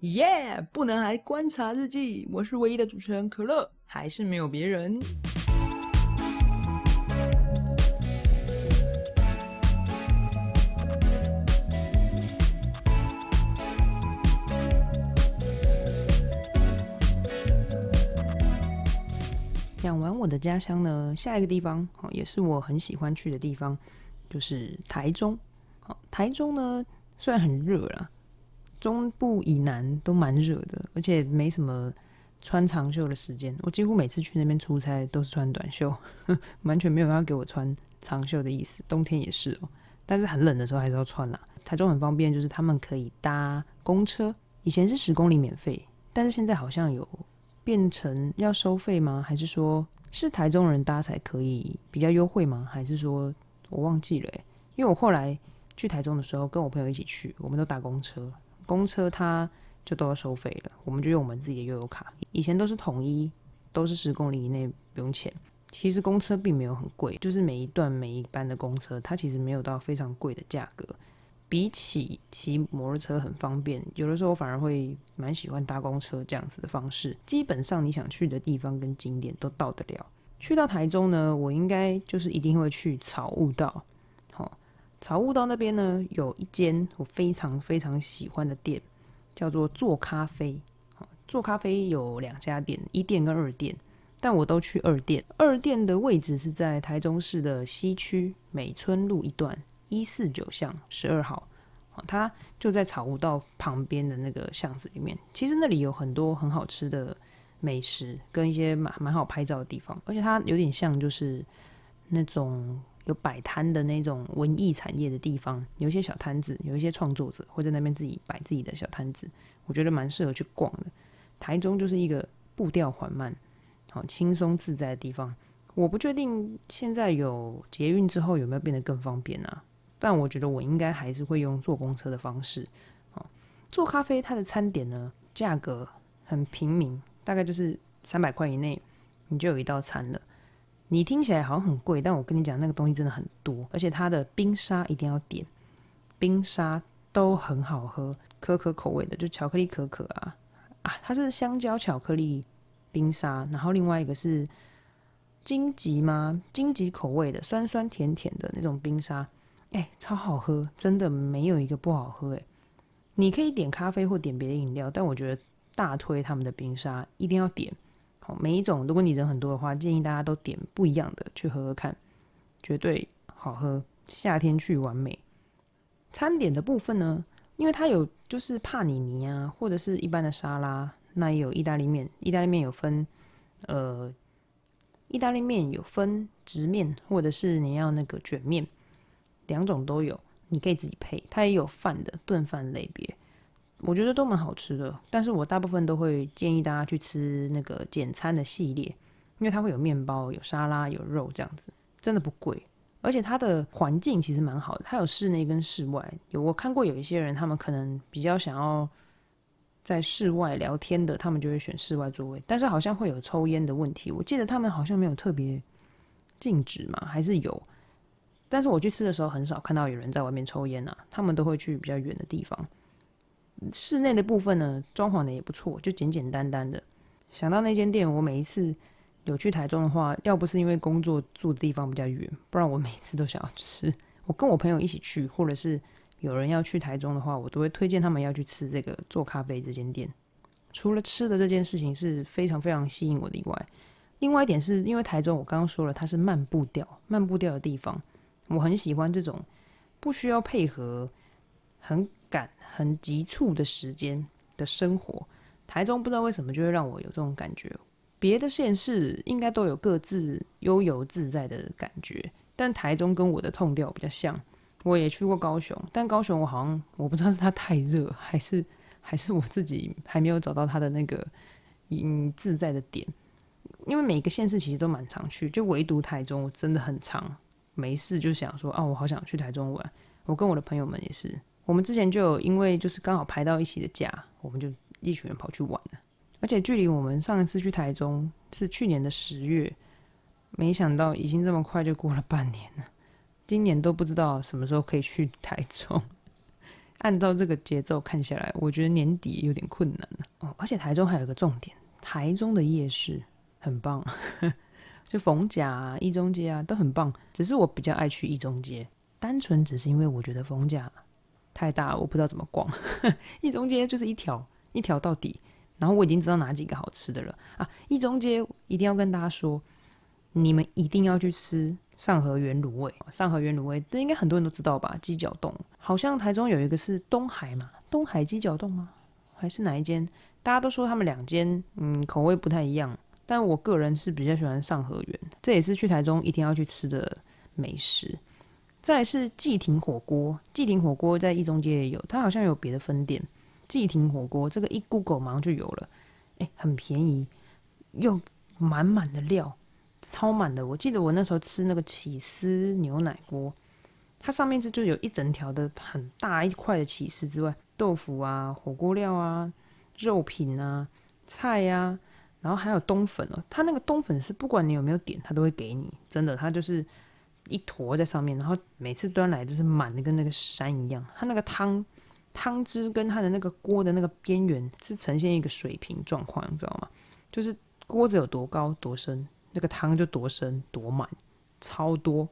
耶！不能还观察日记，我是唯一的主持人可乐，还是没有别人。讲完我的家乡呢，下一个地方哦，也是我很喜欢去的地方，就是台中。好，台中呢虽然很热啦，中部以南都蛮热的，而且没什么穿长袖的时间。我几乎每次去那边出差都是穿短袖，完全没有要给我穿长袖的意思。冬天也是哦，但是很冷的时候还是要穿啦。台中很方便，就是他们可以搭公车，以前是十公里免费，但是现在好像有。变成要收费吗？还是说是台中人搭才可以比较优惠吗？还是说我忘记了？因为我后来去台中的时候，跟我朋友一起去，我们都搭公车，公车它就都要收费了，我们就用我们自己的悠游卡。以前都是统一，都是十公里以内不用钱。其实公车并没有很贵，就是每一段每一班的公车，它其实没有到非常贵的价格。比起骑摩托车很方便，有的时候我反而会蛮喜欢搭公车这样子的方式。基本上你想去的地方跟景点都到得了。去到台中呢，我应该就是一定会去草悟道。草悟道那边呢有一间我非常非常喜欢的店，叫做做咖啡。做咖啡有两家店，一店跟二店，但我都去二店。二店的位置是在台中市的西区美村路一段。一四九巷十二号，它就在草悟道旁边的那个巷子里面。其实那里有很多很好吃的美食，跟一些蛮蛮好拍照的地方。而且它有点像就是那种有摆摊的那种文艺产业的地方，有一些小摊子，有一些创作者会在那边自己摆自己的小摊子，我觉得蛮适合去逛的。台中就是一个步调缓慢、好轻松自在的地方。我不确定现在有捷运之后有没有变得更方便啊？但我觉得我应该还是会用坐公车的方式，哦，做咖啡它的餐点呢，价格很平民，大概就是三百块以内，你就有一道餐了。你听起来好像很贵，但我跟你讲，那个东西真的很多，而且它的冰沙一定要点，冰沙都很好喝，可可口味的，就巧克力可可啊啊，它是香蕉巧克力冰沙，然后另外一个是荆棘吗？荆棘口味的，酸酸甜甜的那种冰沙。哎，超好喝，真的没有一个不好喝哎。你可以点咖啡或点别的饮料，但我觉得大推他们的冰沙一定要点。好，每一种如果你人很多的话，建议大家都点不一样的去喝喝看，绝对好喝。夏天去完美。餐点的部分呢，因为它有就是帕尼尼啊，或者是一般的沙拉，那也有意大利面。意大利面有分，呃，意大利面有分直面，或者是你要那个卷面。两种都有，你可以自己配。它也有饭的炖饭类别，我觉得都蛮好吃的。但是我大部分都会建议大家去吃那个简餐的系列，因为它会有面包、有沙拉、有肉这样子，真的不贵。而且它的环境其实蛮好的，它有室内跟室外。有我看过有一些人，他们可能比较想要在室外聊天的，他们就会选室外座位。但是好像会有抽烟的问题，我记得他们好像没有特别禁止嘛，还是有。但是我去吃的时候，很少看到有人在外面抽烟啊，他们都会去比较远的地方。室内的部分呢，装潢的也不错，就简简单单的。想到那间店，我每一次有去台中的话，要不是因为工作住的地方比较远，不然我每次都想要吃。我跟我朋友一起去，或者是有人要去台中的话，我都会推荐他们要去吃这个做咖啡这间店。除了吃的这件事情是非常非常吸引我的以外，另外一点是因为台中我刚刚说了，它是慢步调、慢步调的地方。我很喜欢这种不需要配合、很、很急促的时间的生活。台中不知道为什么就会让我有这种感觉，别的县市应该都有各自悠游自在的感觉，但台中跟我的痛调比较像。我也去过高雄，但高雄我好像我不知道是它太热，还是还是我自己还没有找到它的那个嗯自在的点。因为每个县市其实都蛮常去，就唯独台中我真的很常。没事就想说啊，我好想去台中玩。我跟我的朋友们也是，我们之前就有因为就是刚好排到一起的假，我们就一群人跑去玩了。而且距离我们上一次去台中是去年的十月，没想到已经这么快就过了半年了。今年都不知道什么时候可以去台中，按照这个节奏看下来，我觉得年底有点困难了哦。而且台中还有一个重点，台中的夜市很棒，就逢甲啊、一中街啊都很棒。只是我比较爱去一中街，单纯只是因为我觉得逢甲太大，我不知道怎么逛。一中街就是一条一条到底，然后我已经知道哪几个好吃的了啊。一中街一定要跟大家说，你们一定要去吃。上河原卤味，上河原卤味，这应该很多人都知道吧？鸡脚冻，好像台中有一个是东海嘛，东海鸡脚冻吗？还是哪一间？大家都说他们两间，嗯，口味不太一样。但我个人是比较喜欢上河原，这也是去台中一定要去吃的美食。再来是季亭火锅，季亭火锅在一中街也有，它好像有别的分店。季亭火锅这个一 Google 马上就有了，哎，很便宜，又满满的料。超满的，我记得我那时候吃那个起司牛奶锅，它上面就就有一整条的很大一块的起司之外，豆腐啊、火锅料啊、肉品啊、菜啊，然后还有冬粉哦。它那个冬粉是不管你有没有点，它都会给你，真的，它就是一坨在上面，然后每次端来就是满的跟那个山一样。它那个汤汤汁跟它的那个锅的那个边缘是呈现一个水平状况，你知道吗？就是锅子有多高多深。那个汤就多深多满，超多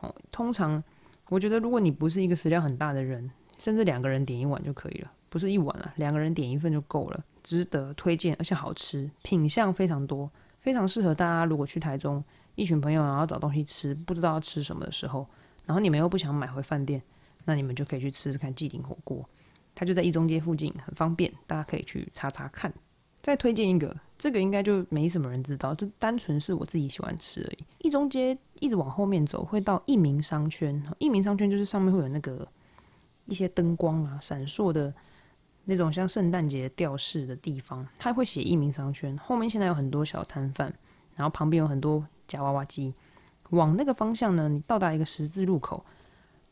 哦。通常我觉得，如果你不是一个食量很大的人，甚至两个人点一碗就可以了，不是一碗了，两个人点一份就够了，值得推荐，而且好吃，品相非常多，非常适合大家。如果去台中，一群朋友然后找东西吃，不知道要吃什么的时候，然后你们又不想买回饭店，那你们就可以去吃吃看季鼎火锅，它就在一中街附近，很方便，大家可以去查查看。再推荐一个。这个应该就没什么人知道，这单纯是我自己喜欢吃而已。一中街一直往后面走，会到一民商圈。一民商圈就是上面会有那个一些灯光啊，闪烁的那种像圣诞节吊饰的地方，它会写一民商圈。后面现在有很多小摊贩，然后旁边有很多夹娃娃机。往那个方向呢，你到达一个十字路口，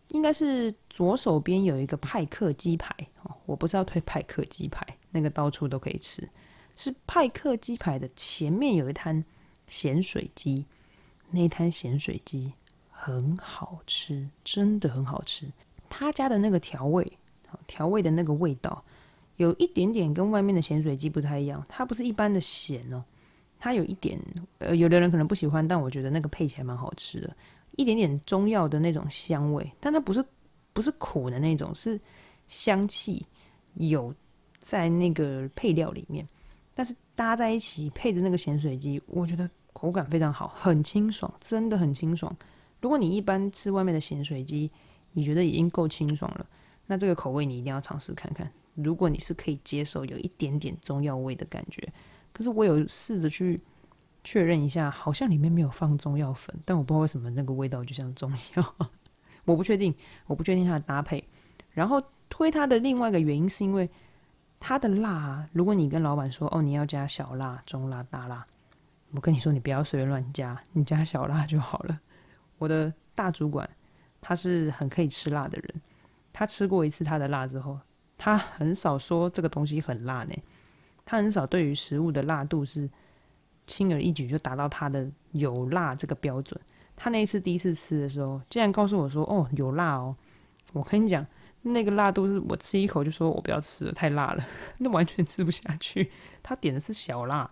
应该是左手边有一个派克鸡排。哦，我不是要推派克鸡排，那个到处都可以吃。是派克鸡排的前面有一摊咸水鸡，那摊咸水鸡很好吃，真的很好吃。他家的那个调味，调味的那个味道，有一点点跟外面的咸水鸡不太一样。它不是一般的咸哦，它有一点，呃，有的人可能不喜欢，但我觉得那个配起来蛮好吃的，一点点中药的那种香味，但它不是不是苦的那种，是香气有在那个配料里面。但是搭在一起配着那个咸水鸡，我觉得口感非常好，很清爽，真的很清爽。如果你一般吃外面的咸水鸡，你觉得已经够清爽了，那这个口味你一定要尝试看看。如果你是可以接受有一点点中药味的感觉，可是我有试着去确认一下，好像里面没有放中药粉，但我不知道为什么那个味道就像中药，我不确定，我不确定它的搭配。然后推它的另外一个原因是因为。它的辣，如果你跟老板说哦，你要加小辣、中辣、大辣，我跟你说，你不要随便乱加，你加小辣就好了。我的大主管他是很可以吃辣的人，他吃过一次他的辣之后，他很少说这个东西很辣呢。他很少对于食物的辣度是轻而易举就达到他的有辣这个标准。他那一次第一次吃的时候，竟然告诉我说：“哦，有辣哦。”我跟你讲。那个辣度是我吃一口就说我不要吃了，太辣了，那完全吃不下去。他点的是小辣，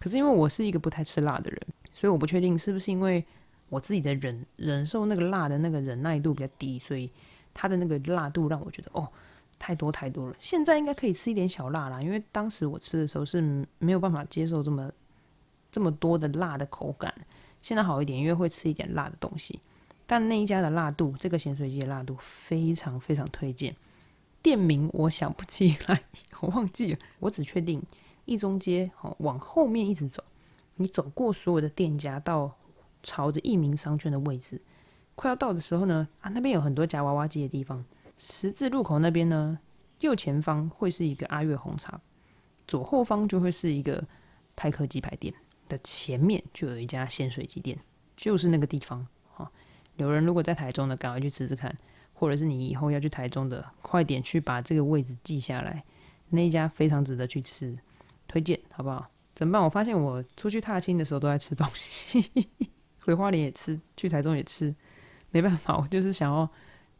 可是因为我是一个不太吃辣的人，所以我不确定是不是因为我自己的忍忍受那个辣的那个忍耐度比较低，所以他的那个辣度让我觉得哦太多太多了。现在应该可以吃一点小辣啦，因为当时我吃的时候是没有办法接受这么这么多的辣的口感。现在好一点，因为会吃一点辣的东西。但那一家的辣度，这个咸水鸡的辣度非常非常推荐。店名我想不起来，我忘记了。我只确定一中街，好往后面一直走，你走过所有的店家，到朝着一民商圈的位置，快要到的时候呢，啊那边有很多夹娃娃机的地方。十字路口那边呢，右前方会是一个阿月红茶，左后方就会是一个派克鸡排店的前面就有一家鲜水鸡店，就是那个地方。有人如果在台中的，赶快去吃吃看，或者是你以后要去台中的，快点去把这个位置记下来。那一家非常值得去吃，推荐好不好？怎么办？我发现我出去踏青的时候都在吃东西，回花莲也吃，去台中也吃，没办法，我就是想要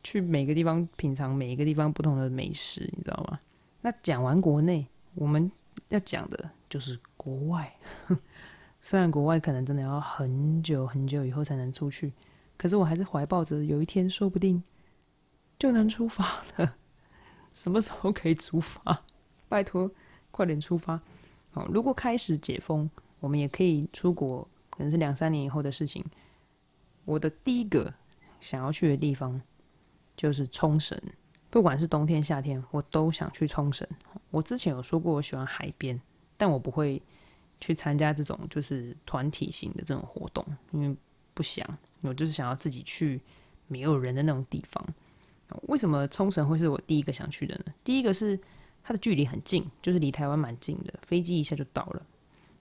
去每个地方品尝每一个地方不同的美食，你知道吗？那讲完国内，我们要讲的就是国外。虽然国外可能真的要很久很久以后才能出去，可是我还是怀抱着有一天说不定就能出发了。什么时候可以出发？拜托，快点出发！好，如果开始解封，我们也可以出国，可能是两三年以后的事情。我的第一个想要去的地方就是冲绳，不管是冬天夏天，我都想去冲绳。我之前有说过我喜欢海边，但我不会。去参加这种就是团体型的这种活动，因为不想，我就是想要自己去没有人的那种地方。为什么冲绳会是我第一个想去的呢？第一个是它的距离很近，就是离台湾蛮近的，飞机一下就到了。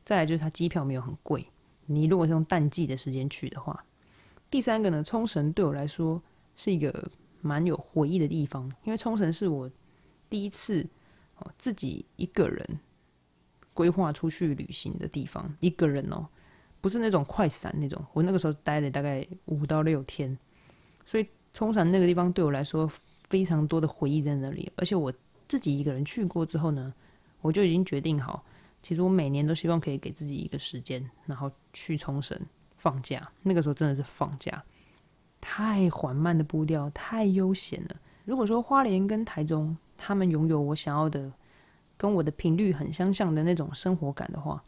再来就是它机票没有很贵，你如果是用淡季的时间去的话。第三个呢，冲绳对我来说是一个蛮有回忆的地方，因为冲绳是我第一次哦自己一个人。规划出去旅行的地方，一个人哦，不是那种快闪那种。我那个时候待了大概五到六天，所以冲绳那个地方对我来说非常多的回忆在那里。而且我自己一个人去过之后呢，我就已经决定好，其实我每年都希望可以给自己一个时间，然后去冲绳放假。那个时候真的是放假，太缓慢的步调，太悠闲了。如果说花莲跟台中，他们拥有我想要的。跟我的频率很相像的那种生活感的话，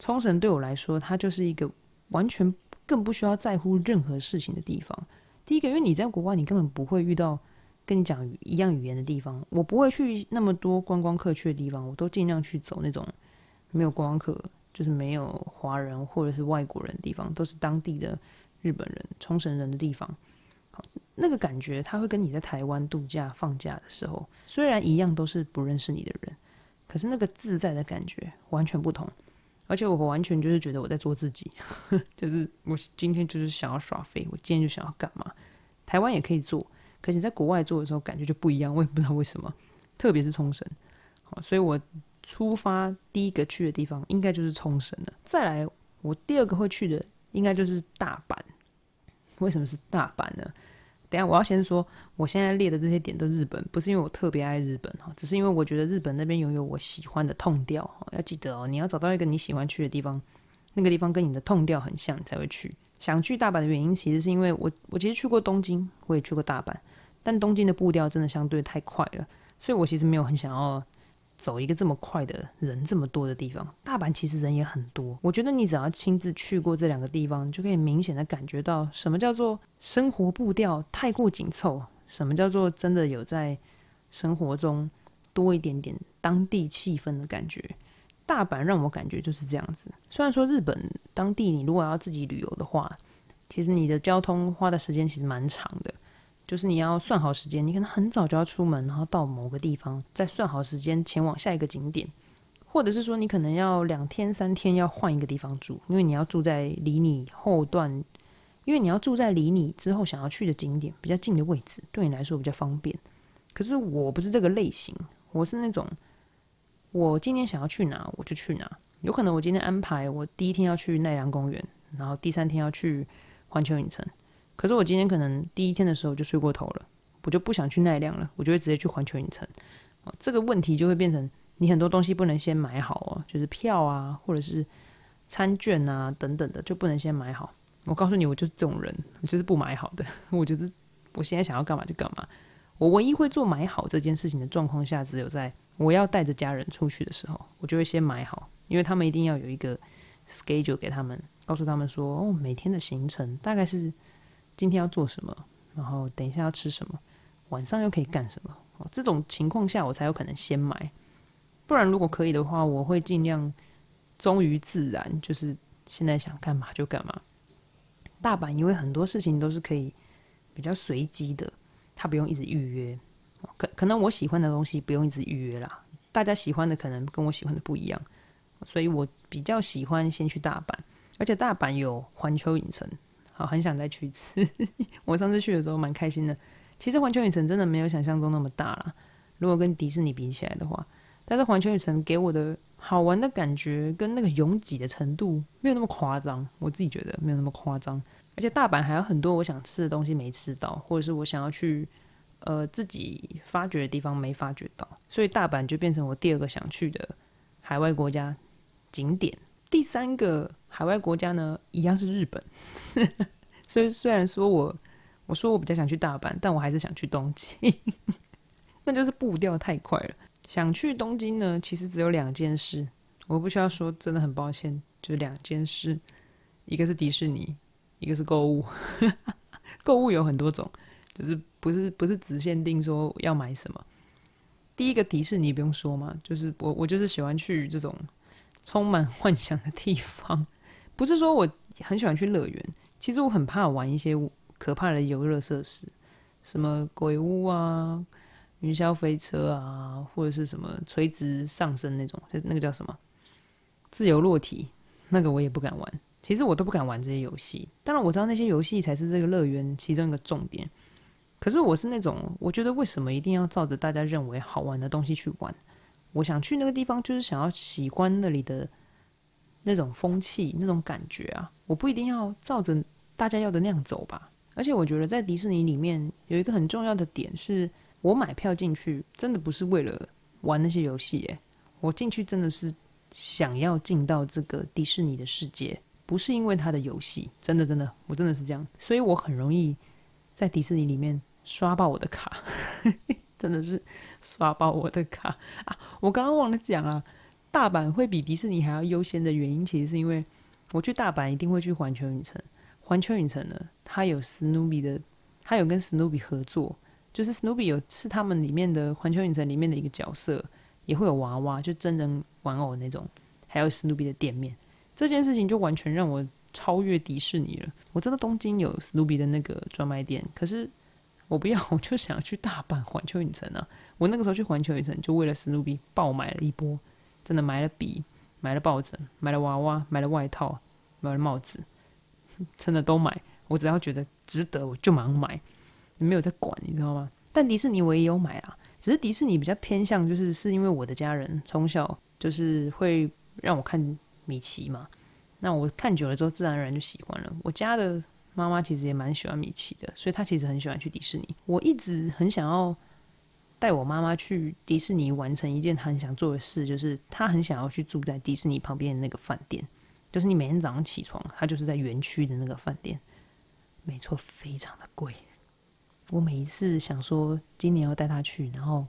冲绳对我来说，它就是一个完全更不需要在乎任何事情的地方。第一个，因为你在国外，你根本不会遇到跟你讲一样语言的地方。我不会去那么多观光客去的地方，我都尽量去走那种没有观光客，就是没有华人或者是外国人的地方，都是当地的日本人、冲绳人的地方。好，那个感觉，他会跟你在台湾度假放假的时候，虽然一样都是不认识你的人。可是那个自在的感觉完全不同，而且我完全就是觉得我在做自己，就是我今天就是想要耍飞，我今天就想要干嘛。台湾也可以做，可是你在国外做的时候感觉就不一样，我也不知道为什么。特别是冲绳，好，所以我出发第一个去的地方应该就是冲绳了。再来，我第二个会去的应该就是大阪。为什么是大阪呢？等下，我要先说，我现在列的这些点都日本，不是因为我特别爱日本哈，只是因为我觉得日本那边拥有我喜欢的痛调哈。要记得哦，你要找到一个你喜欢去的地方，那个地方跟你的痛调很像，你才会去。想去大阪的原因，其实是因为我我其实去过东京，我也去过大阪，但东京的步调真的相对太快了，所以我其实没有很想要。走一个这么快的人这么多的地方，大阪其实人也很多。我觉得你只要亲自去过这两个地方，就可以明显的感觉到什么叫做生活步调太过紧凑，什么叫做真的有在生活中多一点点当地气氛的感觉。大阪让我感觉就是这样子。虽然说日本当地你如果要自己旅游的话，其实你的交通花的时间其实蛮长的。就是你要算好时间，你可能很早就要出门，然后到某个地方，再算好时间前往下一个景点，或者是说你可能要两天三天要换一个地方住，因为你要住在离你后段，因为你要住在离你之后想要去的景点比较近的位置，对你来说比较方便。可是我不是这个类型，我是那种我今天想要去哪我就去哪，有可能我今天安排我第一天要去奈良公园，然后第三天要去环球影城。可是我今天可能第一天的时候就睡过头了，我就不想去奈良了，我就会直接去环球影城。啊，这个问题就会变成你很多东西不能先买好哦，就是票啊，或者是餐券啊等等的，就不能先买好。我告诉你，我就是这种人，就是不买好的。我觉得我现在想要干嘛就干嘛。我唯一会做买好这件事情的状况下，只有在我要带着家人出去的时候，我就会先买好，因为他们一定要有一个 schedule 给他们，告诉他们说，哦，每天的行程大概是。今天要做什么？然后等一下要吃什么？晚上又可以干什么？哦，这种情况下我才有可能先买。不然如果可以的话，我会尽量忠于自然，就是现在想干嘛就干嘛。大阪因为很多事情都是可以比较随机的，他不用一直预约。可可能我喜欢的东西不用一直预约啦，大家喜欢的可能跟我喜欢的不一样，所以我比较喜欢先去大阪，而且大阪有环球影城。很想再去一次。我上次去的时候蛮开心的。其实环球影城真的没有想象中那么大啦，如果跟迪士尼比起来的话，但是环球影城给我的好玩的感觉跟那个拥挤的程度没有那么夸张。我自己觉得没有那么夸张。而且大阪还有很多我想吃的东西没吃到，或者是我想要去呃自己发掘的地方没发掘到，所以大阪就变成我第二个想去的海外国家景点。第三个海外国家呢，一样是日本。所以虽然说我我说我比较想去大阪，但我还是想去东京。那就是步调太快了。想去东京呢，其实只有两件事，我不需要说，真的很抱歉，就是两件事，一个是迪士尼，一个是购物。购物有很多种，就是不是不是只限定说要买什么。第一个迪士尼不用说嘛，就是我我就是喜欢去这种充满幻想的地方，不是说我很喜欢去乐园，其实我很怕玩一些可怕的游乐设施，什么鬼屋啊。云霄飞车啊，或者是什么垂直上升那种，那个叫什么自由落体，那个我也不敢玩。其实我都不敢玩这些游戏。当然我知道那些游戏才是这个乐园其中一个重点。可是我是那种，我觉得为什么一定要照着大家认为好玩的东西去玩？我想去那个地方，就是想要喜欢那里的那种风气、那种感觉啊。我不一定要照着大家要的那样走吧。而且我觉得在迪士尼里面有一个很重要的点是。我买票进去，真的不是为了玩那些游戏，诶，我进去真的是想要进到这个迪士尼的世界，不是因为它的游戏，真的真的，我真的是这样，所以我很容易在迪士尼里面刷爆我的卡，真的是刷爆我的卡啊！我刚刚忘了讲啊，大阪会比迪士尼还要优先的原因，其实是因为我去大阪一定会去环球影城，环球影城呢，它有史努比的，它有跟史努比合作。就是史努比有是他们里面的环球影城里面的一个角色，也会有娃娃，就真人玩偶那种，还有史努比的店面。这件事情就完全让我超越迪士尼了。我知道东京有史努比的那个专卖店，可是我不要，我就想去大阪环球影城啊！我那个时候去环球影城，就为了史努比爆买了一波，真的买了笔，买了抱枕，买了娃娃，买了外套，买了帽子，真的都买。我只要觉得值得，我就马上买。没有在管，你知道吗？但迪士尼我也有买啊，只是迪士尼比较偏向，就是是因为我的家人从小就是会让我看米奇嘛，那我看久了之后，自然而然就喜欢了。我家的妈妈其实也蛮喜欢米奇的，所以她其实很喜欢去迪士尼。我一直很想要带我妈妈去迪士尼，完成一件她很想做的事，就是她很想要去住在迪士尼旁边的那个饭店，就是你每天早上起床，她就是在园区的那个饭店，没错，非常的贵。我每一次想说今年要带她去，然后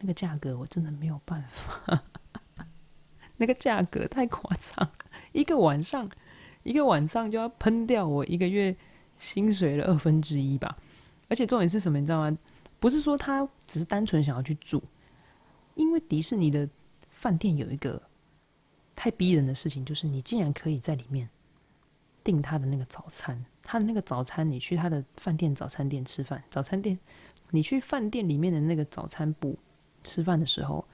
那个价格我真的没有办法，那个价格太夸张，一个晚上一个晚上就要喷掉我一个月薪水的二分之一吧。而且重点是什么，你知道吗？不是说他只是单纯想要去住，因为迪士尼的饭店有一个太逼人的事情，就是你竟然可以在里面订他的那个早餐。他的那个早餐，你去他的饭店早餐店吃饭，早餐店，你去饭店里面的那个早餐部吃饭的时候，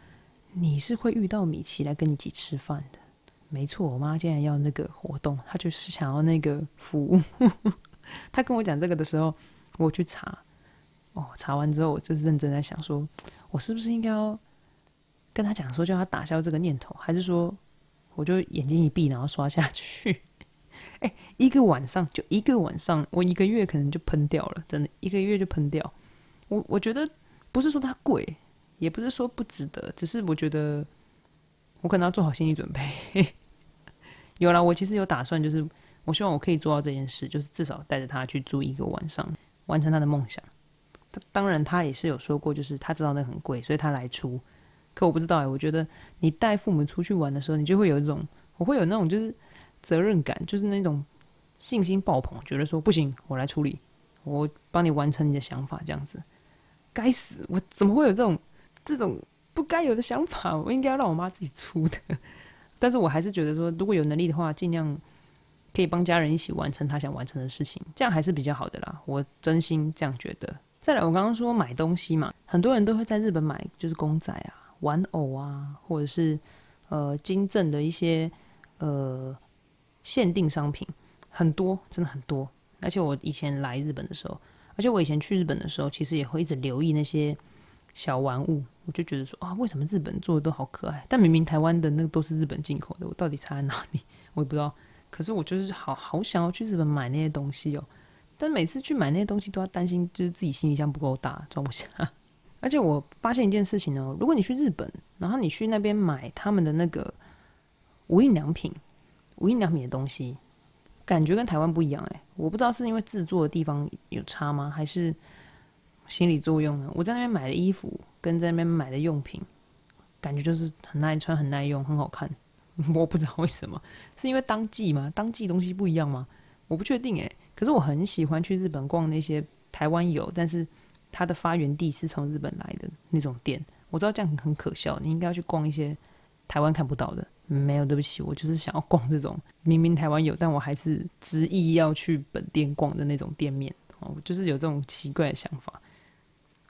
你是会遇到米奇来跟你一起吃饭的。没错，我妈竟然要那个活动，她就是想要那个服务。她跟我讲这个的时候，我去查，哦，查完之后，我就是认真在想，说我是不是应该要跟他讲说，叫他打消这个念头，还是说我就眼睛一闭，然后刷下去？哎，一个晚上就一个晚上，我一个月可能就喷掉了，真的一个月就喷掉。我我觉得不是说它贵，也不是说不值得，只是我觉得我可能要做好心理准备。有了，我其实有打算，就是我希望我可以做到这件事，就是至少带着他去住一个晚上，完成他的梦想。当然，他也是有说过，就是他知道那很贵，所以他来出。可我不知道哎，我觉得你带父母出去玩的时候，你就会有一种，我会有那种就是。责任感就是那种信心爆棚，觉得说不行，我来处理，我帮你完成你的想法，这样子。该死，我怎么会有这种这种不该有的想法？我应该要让我妈自己出的。但是我还是觉得说，如果有能力的话，尽量可以帮家人一起完成他想完成的事情，这样还是比较好的啦。我真心这样觉得。再来，我刚刚说买东西嘛，很多人都会在日本买，就是公仔啊、玩偶啊，或者是呃金正的一些呃。限定商品很多，真的很多。而且我以前来日本的时候，而且我以前去日本的时候，其实也会一直留意那些小玩物。我就觉得说啊，为什么日本做的都好可爱？但明明台湾的那个都是日本进口的，我到底差在哪里？我也不知道。可是我就是好好想要去日本买那些东西哦。但每次去买那些东西都要担心，就是自己行李箱不够大，装不下。而且我发现一件事情哦，如果你去日本，然后你去那边买他们的那个无印良品、无印良品的东西，感觉跟台湾不一样哎。我不知道是因为制作的地方有差吗，还是心理作用呢？我在那边买的衣服跟在那边买的用品，感觉就是很耐穿、很耐用、很好看。我不知道为什么，是因为当季吗？当季东西不一样吗？我不确定哎。可是我很喜欢去日本逛那些台湾有，但是它的发源地是从日本来的那种店。我知道这样很可笑，你应该要去逛一些台湾看不到的。没有，对不起，我就是想要逛这种明明台湾有，但我还是执意要去本店逛的那种店面。哦，就是有这种奇怪的想法。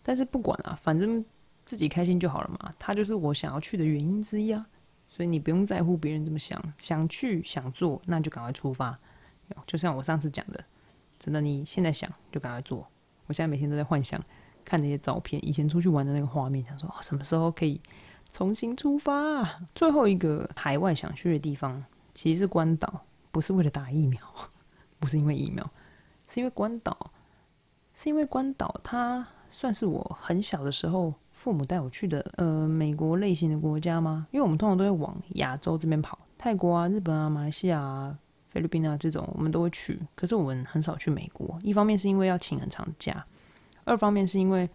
但是不管啊，反正自己开心就好了嘛。它就是我想要去的原因之一啊。所以你不用在乎别人怎么想，想去想做，那就赶快出发。就像我上次讲的。真的，你现在想就赶快做。我现在每天都在幻想，看那些照片，以前出去玩的那个画面，想说什么时候可以重新出发。最后一个海外想去的地方，其实是关岛，不是为了打疫苗，不是因为疫苗，是因为关岛，是因为关岛，它算是我很小的时候父母带我去的，呃，美国类型的国家吗？因为我们通常都会往亚洲这边跑，泰国啊、日本啊、马来西亚啊。菲律宾啊，这种我们都会去，可是我们很少去美国。一方面是因为要请很长的假，二方面是因为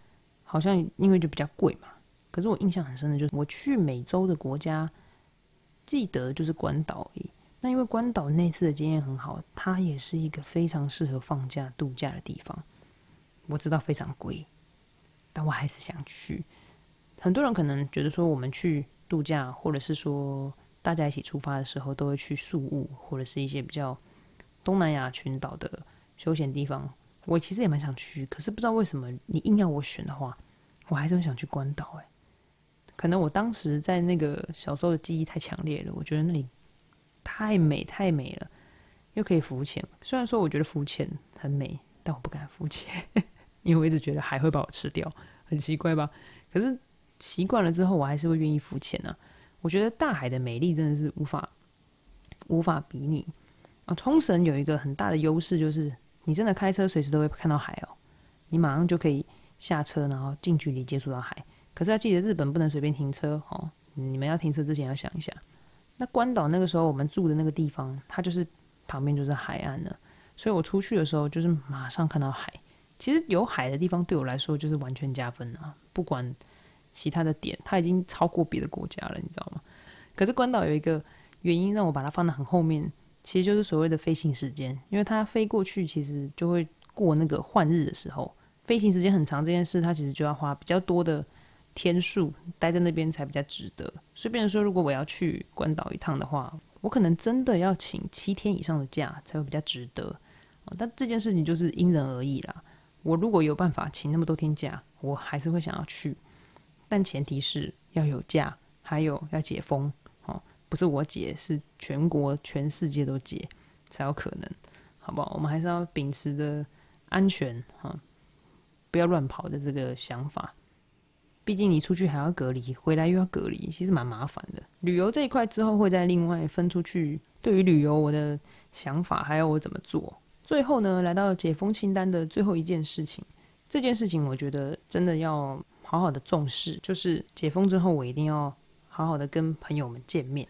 好像因为就比较贵嘛。可是我印象很深的就是我去美洲的国家，记得就是关岛而已。那因为关岛那次的经验很好，它也是一个非常适合放假度假的地方。我知道非常贵，但我还是想去。很多人可能觉得说我们去度假，或者是说。大家一起出发的时候，都会去宿务或者是一些比较东南亚群岛的休闲地方。我其实也蛮想去，可是不知道为什么你硬要我选的话，我还是会想去关岛。哎，可能我当时在那个小时候的记忆太强烈了，我觉得那里太美太美了，又可以浮潜。虽然说我觉得浮潜很美，但我不敢浮潜，因为我一直觉得海会把我吃掉，很奇怪吧？可是习惯了之后，我还是会愿意浮潜呢。我觉得大海的美丽真的是无法无法比拟啊！冲绳有一个很大的优势，就是你真的开车随时都会看到海哦，你马上就可以下车，然后近距离接触到海。可是要记得，日本不能随便停车哦，你们要停车之前要想一下。那关岛那个时候我们住的那个地方，它就是旁边就是海岸了，所以我出去的时候就是马上看到海。其实有海的地方对我来说就是完全加分啊，不管。其他的点，它已经超过别的国家了，你知道吗？可是关岛有一个原因让我把它放在很后面，其实就是所谓的飞行时间，因为它飞过去其实就会过那个换日的时候，飞行时间很长，这件事它其实就要花比较多的天数待在那边才比较值得。所以，变成说，如果我要去关岛一趟的话，我可能真的要请七天以上的假才会比较值得。但这件事情就是因人而异啦。我如果有办法请那么多天假，我还是会想要去。但前提是要有假，还有要解封哦，不是我解，是全国全世界都解才有可能，好不好？我们还是要秉持着安全哈，不要乱跑的这个想法。毕竟你出去还要隔离，回来又要隔离，其实蛮麻烦的。旅游这一块之后会再另外分出去。对于旅游我的想法，还有我怎么做。最后呢，来到解封清单的最后一件事情，这件事情我觉得真的要。好好的重视，就是解封之后，我一定要好好的跟朋友们见面，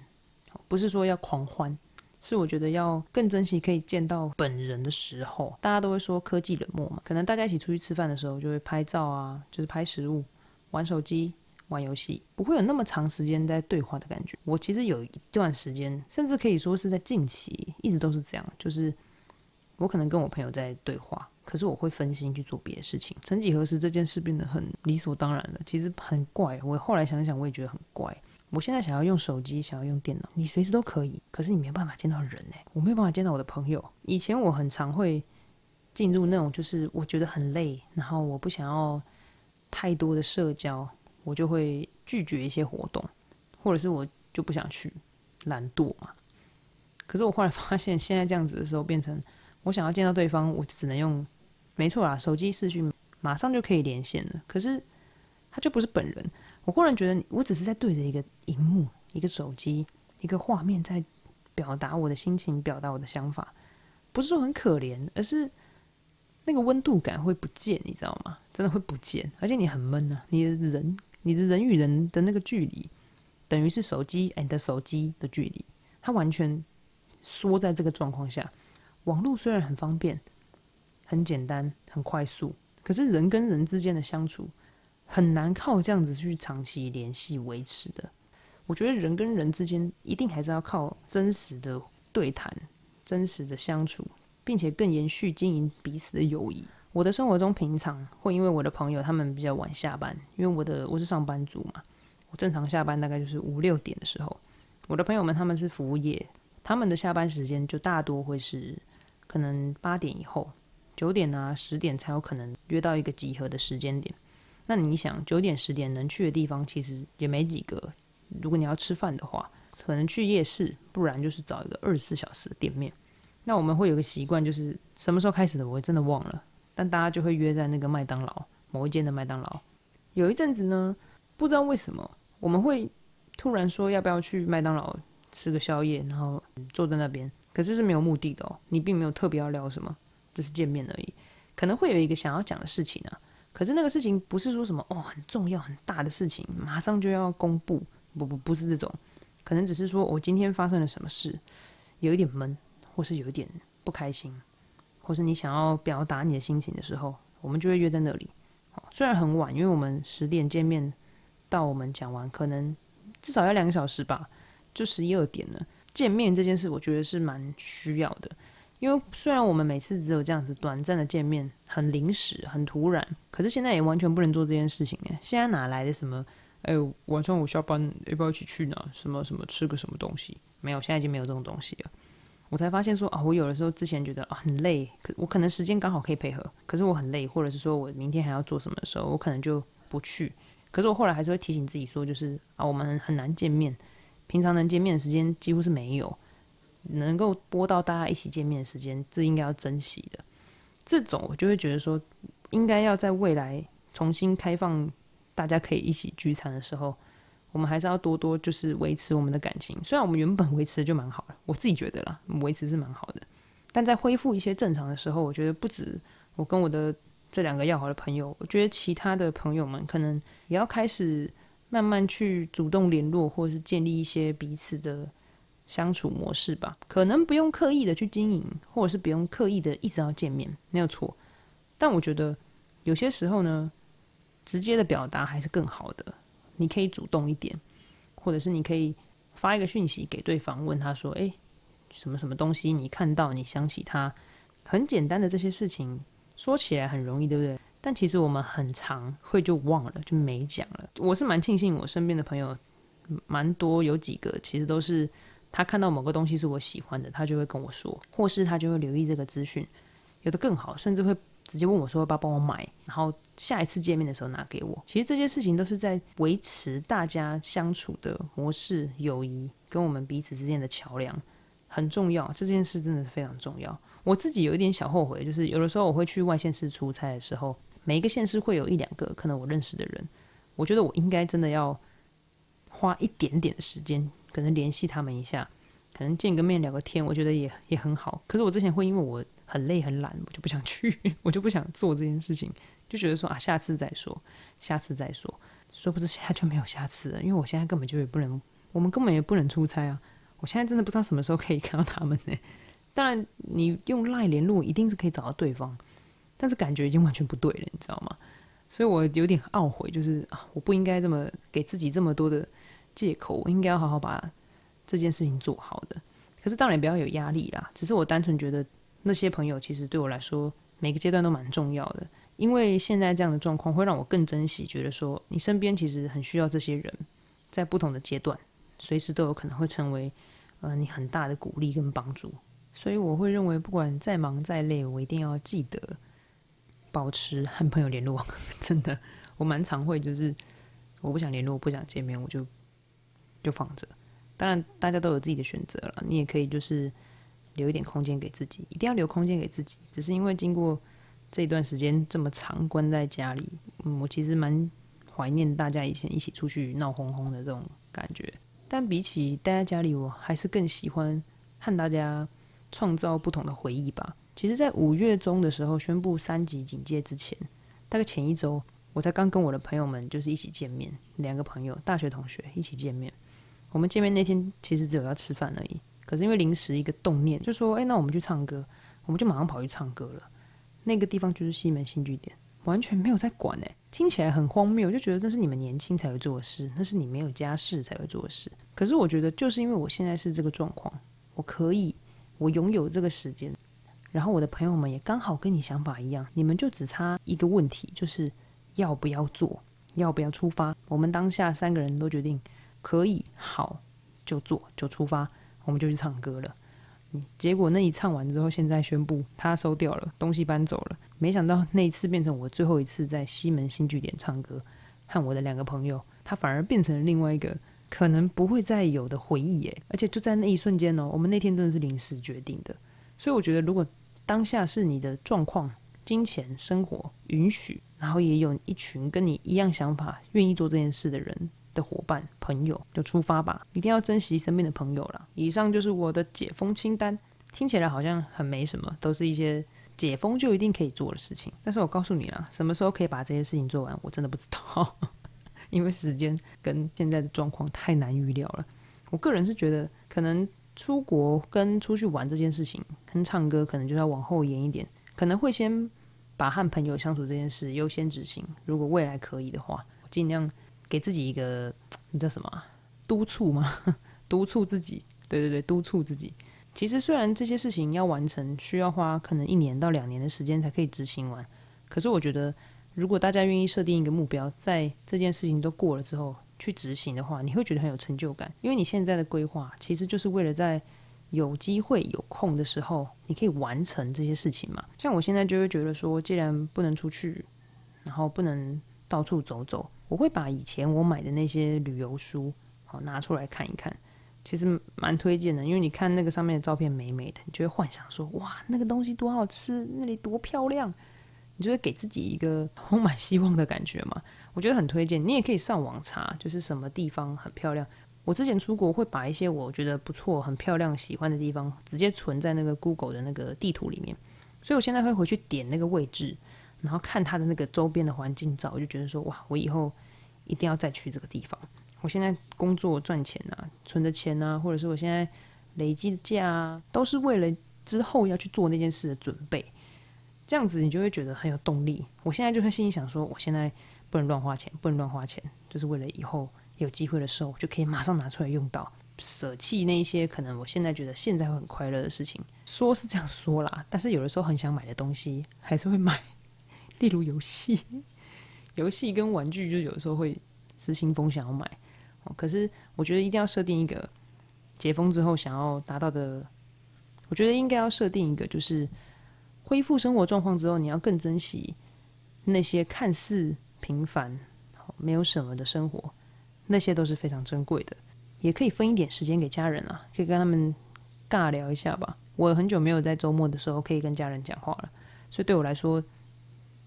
不是说要狂欢，是我觉得要更珍惜可以见到本人的时候。大家都会说科技冷漠嘛，可能大家一起出去吃饭的时候，就会拍照啊，就是拍食物、玩手机、玩游戏，不会有那么长时间在对话的感觉。我其实有一段时间，甚至可以说是在近期，一直都是这样，就是我可能跟我朋友在对话。可是我会分心去做别的事情。曾几何时，这件事变得很理所当然了。其实很怪。我后来想想，我也觉得很怪。我现在想要用手机，想要用电脑，你随时都可以。可是你没有办法见到人呢。我没有办法见到我的朋友。以前我很常会进入那种，就是我觉得很累，然后我不想要太多的社交，我就会拒绝一些活动，或者是我就不想去，懒惰嘛。可是我后来发现，现在这样子的时候，变成我想要见到对方，我就只能用。没错啦，手机视讯马上就可以连线了。可是他就不是本人。我忽然觉得，我只是在对着一个荧幕、一个手机、一个画面，在表达我的心情，表达我的想法，不是说很可怜，而是那个温度感会不见，你知道吗？真的会不见，而且你很闷啊，你的人，你的人与人的那个距离，等于是手机，and 手机的距离，它完全缩在这个状况下。网络虽然很方便、很简单、很快速，可是人跟人之间的相处很难靠这样子去长期联系维持的。我觉得人跟人之间一定还是要靠真实的对谈、真实的相处，并且更延续经营彼此的友谊。我的生活中平常会因为我的朋友他们比较晚下班，因为我的我是上班族嘛，我正常下班大概就是五六点的时候。我的朋友们他们是服务业，他们的下班时间就大多会是可能八点以后、九点啊、十点才有可能约到一个集合的时间点。那你想九点十点能去的地方其实也没几个。如果你要吃饭的话，可能去夜市，不然就是找一个二十四小时的店面。那我们会有个习惯，就是什么时候开始的，我真的忘了。但大家就会约在那个麦当劳某一间的麦当劳。有一阵子呢，不知道为什么我们会突然说要不要去麦当劳吃个宵夜，然后坐在那边。可是是没有目的的哦，你并没有特别要聊什么，只是见面而已。可能会有一个想要讲的事情啊，可是那个事情不是说什么哦很重要很大的事情，马上就要公布。不不不是这种，可能只是说我今天发生了什么事，有一点闷，或是有一点不开心，或是你想要表达你的心情的时候，我们就会约在那里。虽然很晚，因为我们十点见面，到我们讲完可能至少要两个小时吧，就十一二点了。见面这件事，我觉得是蛮需要的，因为虽然我们每次只有这样子短暂的见面，很临时、很突然，可是现在也完全不能做这件事情诶，现在哪来的什么？哎，晚上我下班要不要一起去哪？什么什么吃个什么东西？没有，现在已经没有这种东西了。我才发现说啊，我有的时候之前觉得啊很累，可我可能时间刚好可以配合，可是我很累，或者是说我明天还要做什么的时候，我可能就不去。可是我后来还是会提醒自己说，就是啊，我们很难见面，平常能见面的时间几乎是没有，能够播到大家一起见面的时间，这应该要珍惜的。这种我就会觉得说，应该要在未来重新开放。大家可以一起聚餐的时候，我们还是要多多就是维持我们的感情。虽然我们原本维持的就蛮好了，我自己觉得啦，维持是蛮好的。但在恢复一些正常的时候，我觉得不止我跟我的这两个要好的朋友，我觉得其他的朋友们可能也要开始慢慢去主动联络，或者是建立一些彼此的相处模式吧。可能不用刻意的去经营，或者是不用刻意的一直要见面，没有错。但我觉得有些时候呢。直接的表达还是更好的。你可以主动一点，或者是你可以发一个讯息给对方，问他说：“诶，什么什么东西？你看到你想起他，很简单的这些事情，说起来很容易，对不对？但其实我们很常会就忘了，就没讲了。我是蛮庆幸，我身边的朋友蛮多，有几个其实都是他看到某个东西是我喜欢的，他就会跟我说，或是他就会留意这个资讯。有的更好，甚至会。直接问我说要不要帮我买，然后下一次见面的时候拿给我。其实这些事情都是在维持大家相处的模式、友谊跟我们彼此之间的桥梁，很重要。这件事真的是非常重要。我自己有一点小后悔，就是有的时候我会去外县市出差的时候，每一个县市会有一两个可能我认识的人，我觉得我应该真的要花一点点的时间，可能联系他们一下，可能见个面聊个天，我觉得也也很好。可是我之前会因为我。很累很懒，我就不想去，我就不想做这件事情，就觉得说啊，下次再说，下次再说，说不知现在就没有下次了，因为我现在根本就也不能，我们根本也不能出差啊，我现在真的不知道什么时候可以看到他们呢。当然，你用赖联络一定是可以找到对方，但是感觉已经完全不对了，你知道吗？所以我有点懊悔，就是啊，我不应该这么给自己这么多的借口，我应该要好好把这件事情做好的。可是当然不要有压力啦，只是我单纯觉得。那些朋友其实对我来说，每个阶段都蛮重要的，因为现在这样的状况会让我更珍惜，觉得说你身边其实很需要这些人，在不同的阶段，随时都有可能会成为呃你很大的鼓励跟帮助。所以我会认为，不管再忙再累，我一定要记得保持和朋友联络。真的，我蛮常会就是我不想联络，不想见面，我就就放着。当然，大家都有自己的选择了，你也可以就是。留一点空间给自己，一定要留空间给自己。只是因为经过这段时间这么长关在家里，嗯，我其实蛮怀念大家以前一起出去闹哄哄的这种感觉。但比起待在家里，我还是更喜欢和大家创造不同的回忆吧。其实，在五月中的时候宣布三级警戒之前，大概前一周，我才刚跟我的朋友们就是一起见面，两个朋友，大学同学一起见面。我们见面那天其实只有要吃饭而已，可是因为临时一个动念，就说：“哎，那我们去唱歌。”我们就马上跑去唱歌了。那个地方就是西门新据点，完全没有在管哎，听起来很荒谬，就觉得这是你们年轻才会做的事，那是你没有家室才会做的事。可是我觉得，就是因为我现在是这个状况，我可以，我拥有这个时间，然后我的朋友们也刚好跟你想法一样，你们就只差一个问题，就是要不要做，要不要出发。我们当下三个人都决定。可以，好，就做，就出发，我们就去唱歌了。结果那一唱完之后，现在宣布他收掉了，东西搬走了。没想到那一次变成我最后一次在西门新据点唱歌，和我的两个朋友，他反而变成了另外一个可能不会再有的回忆耶。而且就在那一瞬间呢，我们那天真的是临时决定的。所以我觉得，如果当下是你的状况、金钱、生活允许，然后也有一群跟你一样想法、愿意做这件事的人。的伙伴、朋友就出发吧，一定要珍惜身边的朋友了。以上就是我的解封清单，听起来好像很没什么，都是一些解封就一定可以做的事情。但是我告诉你啦，什么时候可以把这些事情做完，我真的不知道，因为时间跟现在的状况太难预料了。我个人是觉得，可能出国跟出去玩这件事情，跟唱歌可能就要往后延一点，可能会先把和朋友相处这件事优先执行。如果未来可以的话，尽量。给自己一个，你叫什么？督促吗？督促自己？对对对，督促自己。其实虽然这些事情要完成，需要花可能一年到两年的时间才可以执行完，可是我觉得，如果大家愿意设定一个目标，在这件事情都过了之后去执行的话，你会觉得很有成就感。因为你现在的规划，其实就是为了在有机会有空的时候，你可以完成这些事情嘛。像我现在就会觉得说，既然不能出去，然后不能到处走走。我会把以前我买的那些旅游书好拿出来看一看，其实蛮推荐的，因为你看那个上面的照片美美的，你就会幻想说哇，那个东西多好吃，那里多漂亮，你就会给自己一个充满希望的感觉嘛。我觉得很推荐，你也可以上网查，就是什么地方很漂亮。我之前出国会把一些我觉得不错、很漂亮、喜欢的地方直接存在那个 Google 的那个地图里面，所以我现在会回去点那个位置。然后看它的那个周边的环境照，我就觉得说哇，我以后一定要再去这个地方。我现在工作赚钱啊，存的钱啊，或者是我现在累积的价啊，都是为了之后要去做那件事的准备。这样子你就会觉得很有动力。我现在就会心里想说，我现在不能乱花钱，不能乱花钱，就是为了以后有机会的时候就可以马上拿出来用到，舍弃那一些可能我现在觉得现在会很快乐的事情。说是这样说啦，但是有的时候很想买的东西还是会买。例如游戏，游戏跟玩具，就有的时候会失心疯想要买。可是我觉得一定要设定一个解封之后想要达到的，我觉得应该要设定一个，就是恢复生活状况之后，你要更珍惜那些看似平凡、没有什么的生活，那些都是非常珍贵的。也可以分一点时间给家人啊，可以跟他们尬聊一下吧。我很久没有在周末的时候可以跟家人讲话了，所以对我来说。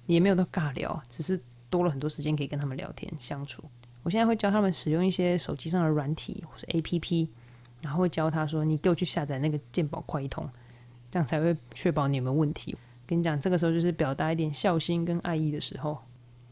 也没有到尬聊，只是多了很多时间可以跟他们聊天相处。我现在会教他们使用一些手机上的软体或是 APP，然后会教他说：“你给我去下载那个鉴宝快一通，这样才会确保你有没有问题。”跟你讲，这个时候就是表达一点孝心跟爱意的时候。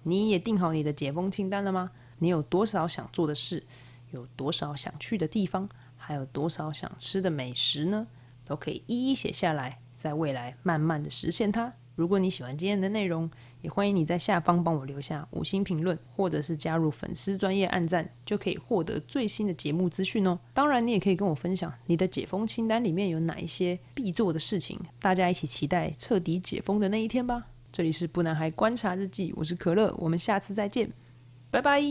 你也定好你的解封清单了吗？你有多少想做的事？有多少想去的地方？还有多少想吃的美食呢？都可以一一写下来，在未来慢慢的实现它。如果你喜欢今天的内容，也欢迎你在下方帮我留下五星评论，或者是加入粉丝专业暗赞，就可以获得最新的节目资讯哦。当然，你也可以跟我分享你的解封清单里面有哪一些必做的事情，大家一起期待彻底解封的那一天吧。这里是不男孩观察日记，我是可乐，我们下次再见，拜拜。